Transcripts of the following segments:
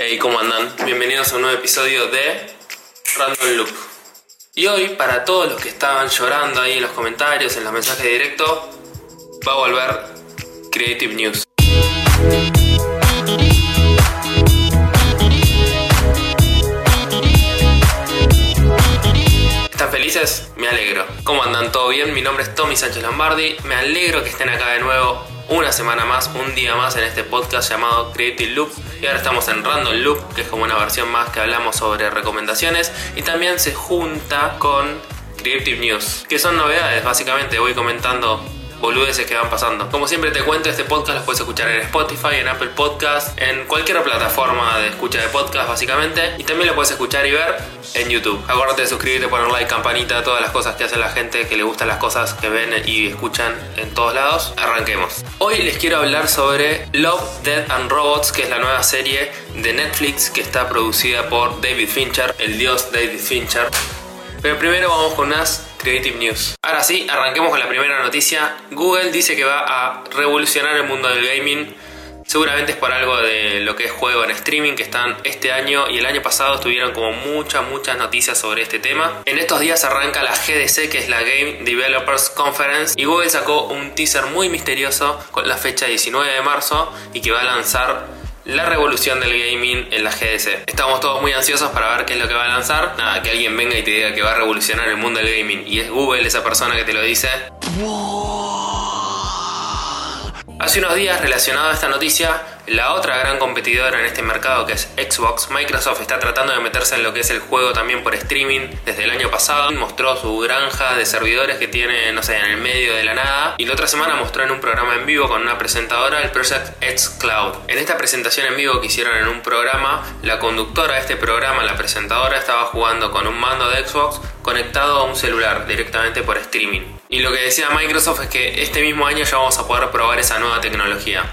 Hey, ¿cómo andan? Bienvenidos a un nuevo episodio de Random Loop. Y hoy, para todos los que estaban llorando ahí en los comentarios, en los mensajes directos, va a volver Creative News. ¿Están felices? Me alegro. ¿Cómo andan? ¿Todo bien? Mi nombre es Tommy Sánchez Lombardi. Me alegro que estén acá de nuevo una semana más, un día más en este podcast llamado Creative Loop. Y ahora estamos en Random Loop, que es como una versión más que hablamos sobre recomendaciones. Y también se junta con Creative News, que son novedades, básicamente. Voy comentando boludeces que van pasando. Como siempre te cuento, este podcast lo puedes escuchar en Spotify, en Apple Podcast, en cualquier plataforma de escucha de podcast básicamente. Y también lo puedes escuchar y ver en YouTube. Acuérdate de suscribirte, poner like, campanita, todas las cosas que hace la gente que le gustan las cosas que ven y escuchan en todos lados. Arranquemos. Hoy les quiero hablar sobre Love, Dead and Robots, que es la nueva serie de Netflix que está producida por David Fincher, el dios David Fincher. Pero primero vamos con unas Creative News. Ahora sí, arranquemos con la primera noticia. Google dice que va a revolucionar el mundo del gaming. Seguramente es por algo de lo que es juego en streaming que están este año y el año pasado estuvieron como muchas, muchas noticias sobre este tema. En estos días arranca la GDC, que es la Game Developers Conference, y Google sacó un teaser muy misterioso con la fecha 19 de marzo y que va a lanzar la revolución del gaming en la GDC. Estamos todos muy ansiosos para ver qué es lo que va a lanzar. Nada, que alguien venga y te diga que va a revolucionar el mundo del gaming y es Google esa persona que te lo dice. Hace unos días relacionado a esta noticia, la otra gran competidora en este mercado que es Xbox, Microsoft está tratando de meterse en lo que es el juego también por streaming desde el año pasado. Mostró su granja de servidores que tiene, no sé, en el medio de la nada. Y la otra semana mostró en un programa en vivo con una presentadora el Project X Cloud. En esta presentación en vivo que hicieron en un programa, la conductora de este programa, la presentadora, estaba jugando con un mando de Xbox conectado a un celular directamente por streaming. Y lo que decía Microsoft es que este mismo año ya vamos a poder probar esa nueva tecnología.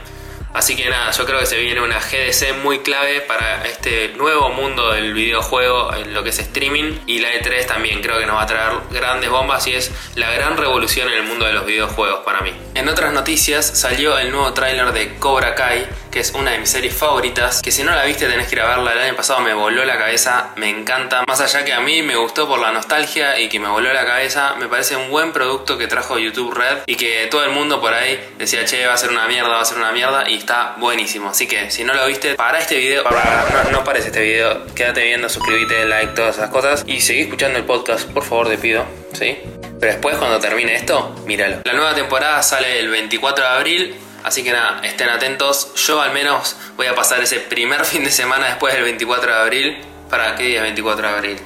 Así que nada, yo creo que se viene una GDC muy clave para este nuevo mundo del videojuego en lo que es streaming. Y la E3 también creo que nos va a traer grandes bombas y es la gran revolución en el mundo de los videojuegos para mí. En otras noticias salió el nuevo tráiler de Cobra Kai, que es una de mis series favoritas, que si no la viste tenés que ir a verla. El año pasado me voló la cabeza, me encanta. Más allá que a mí me gustó por la nostalgia y que me voló la cabeza, me parece un buen producto que trajo YouTube Red y que todo el mundo por ahí decía, che, va a ser una mierda, va a ser una mierda y está buenísimo. Así que si no lo viste, para este video, no, no pares este video, quédate viendo, suscríbete, like, todas esas cosas y seguí escuchando el podcast, por favor te pido, ¿sí? Pero después cuando termine esto, míralo. La nueva temporada sale el 24 de abril, Así que nada, estén atentos. Yo al menos voy a pasar ese primer fin de semana después del 24 de abril. ¿Para qué día es 24 de abril?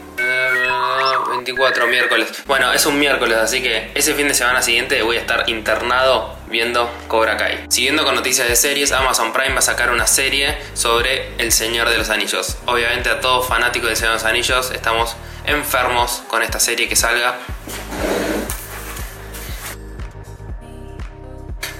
24 miércoles. Bueno, es un miércoles, así que ese fin de semana siguiente voy a estar internado viendo Cobra Kai. Siguiendo con noticias de series, Amazon Prime va a sacar una serie sobre El Señor de los Anillos. Obviamente a todos fanáticos del Señor de los Anillos estamos enfermos con esta serie que salga.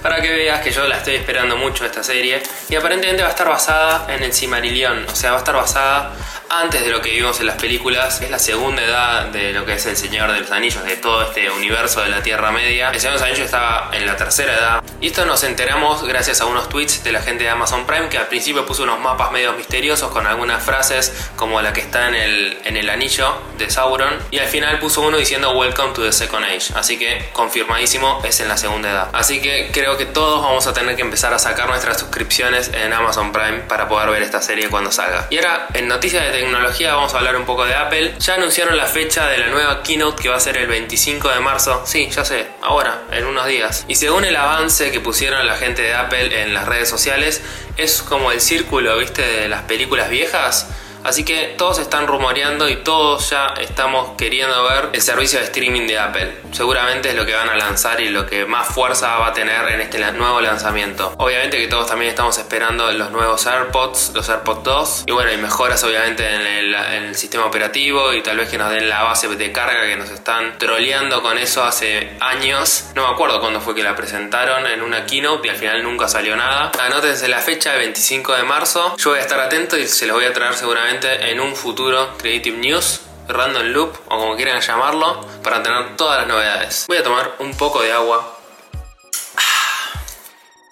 Para que veas que yo la estoy esperando mucho esta serie y aparentemente va a estar basada en el Cimarillion, o sea, va a estar basada antes de lo que vimos en las películas, es la segunda edad de lo que es el Señor de los Anillos, de todo este universo de la Tierra Media. El Señor de los Anillos estaba en la tercera edad. Y esto nos enteramos gracias a unos tweets de la gente de Amazon Prime que al principio puso unos mapas medio misteriosos con algunas frases como la que está en el, en el anillo de Sauron. Y al final puso uno diciendo Welcome to the Second Age. Así que confirmadísimo es en la segunda edad. Así que creo que todos vamos a tener que empezar a sacar nuestras suscripciones en Amazon Prime para poder ver esta serie cuando salga. Y ahora, en noticias de tecnología vamos a hablar un poco de Apple. Ya anunciaron la fecha de la nueva keynote que va a ser el 25 de marzo. Sí, ya sé, ahora, en unos días. Y según el avance que pusieron la gente de Apple en las redes sociales, es como el círculo, ¿viste? De las películas viejas Así que todos están rumoreando y todos ya estamos queriendo ver el servicio de streaming de Apple. Seguramente es lo que van a lanzar y lo que más fuerza va a tener en este nuevo lanzamiento. Obviamente que todos también estamos esperando los nuevos AirPods, los AirPods 2 y bueno, y mejoras obviamente en el, sistema operativo y tal vez que nos den la base de carga que nos están troleando con eso hace años. No me acuerdo cuándo fue que la presentaron en una keynote y al final nunca salió nada. Anótense la fecha, el 25 de marzo. Yo voy a estar atento y se los voy a traer seguramente en un futuro Creative News, Random Loop o como quieran llamarlo, para tener todas las novedades. Voy a tomar un poco de agua.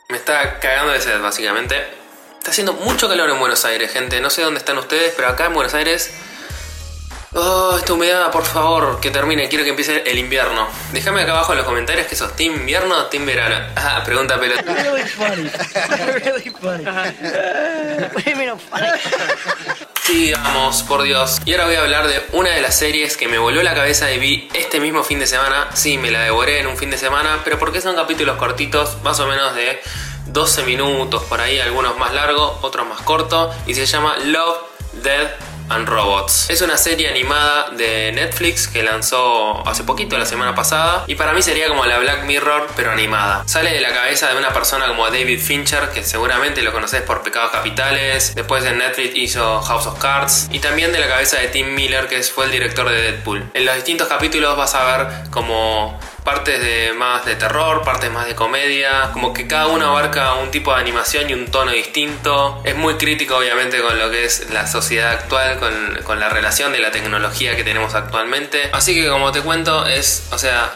Me está cagando de sed, básicamente. Está haciendo mucho calor en Buenos Aires, gente. No sé dónde están ustedes, pero acá en Buenos Aires Oh, esta humedad, por favor, que termine. Quiero que empiece el invierno. Déjame acá abajo en los comentarios que sos Team Invierno o Team Verano. Ah, pregunta pelota. Really funny. really funny. Funny? Sigamos, por Dios. Y ahora voy a hablar de una de las series que me voló la cabeza y vi este mismo fin de semana. Sí, me la devoré en un fin de semana, pero porque son capítulos cortitos, más o menos de 12 minutos, por ahí, algunos más largos, otros más cortos, y se llama Love, Dead and Robots. Es una serie animada de Netflix que lanzó hace poquito, la semana pasada, y para mí sería como la Black Mirror, pero animada. Sale de la cabeza de una persona como David Fincher, que seguramente lo conoces por Pecados Capitales, después en Netflix hizo House of Cards, y también de la cabeza de Tim Miller, que fue el director de Deadpool. En los distintos capítulos vas a ver como partes de más de terror, partes más de comedia, como que cada uno abarca un tipo de animación y un tono distinto. Es muy crítico obviamente con lo que es la sociedad actual, con, con la relación de la tecnología que tenemos actualmente. Así que como te cuento, es, o sea,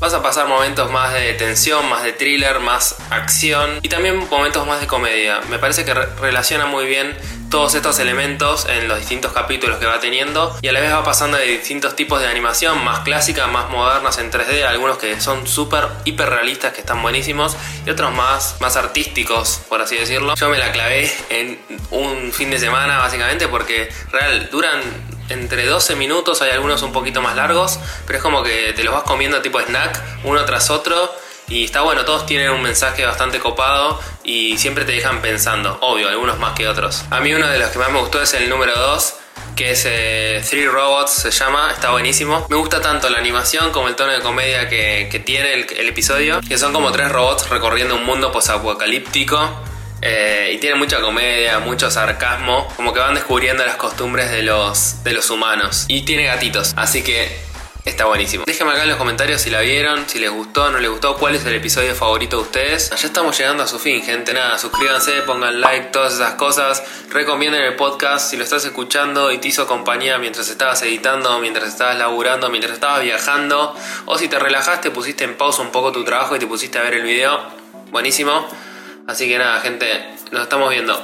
Vas a pasar momentos más de tensión, más de thriller, más acción y también momentos más de comedia. Me parece que relaciona muy bien todos estos elementos en los distintos capítulos que va teniendo y a la vez va pasando de distintos tipos de animación, más clásicas, más modernas en 3D, algunos que son súper hiper realistas que están buenísimos y otros más, más artísticos, por así decirlo. Yo me la clavé en un fin de semana básicamente porque real duran entre 12 minutos, hay algunos un poquito más largos, pero es como que te los vas comiendo tipo snack, uno tras otro. Y está bueno, todos tienen un mensaje bastante copado y siempre te dejan pensando, obvio, algunos más que otros. A mí uno de los que más me gustó es el número 2, que es eh, Three Robots, se llama, está buenísimo. Me gusta tanto la animación como el tono de comedia que, tiene el, el, episodio, que son como tres robots recorriendo un mundo posapocalíptico eh, y tiene mucha comedia, mucho sarcasmo, como que van descubriendo las costumbres de los, de los humanos. Y tiene gatitos, así que está buenísimo. Déjenme acá en los comentarios si la vieron, si les gustó, no les gustó, cuál es el episodio favorito de ustedes. Ya estamos llegando a su fin, gente. Nada, suscríbanse, pongan like, todas esas cosas. Recomienden el podcast si lo estás escuchando y te hizo compañía mientras estabas editando, mientras estabas laburando, mientras estabas viajando. O si te relajaste, pusiste en pausa un poco tu trabajo y te pusiste a ver el video. Buenísimo. Así que nada, gente, nos estamos viendo.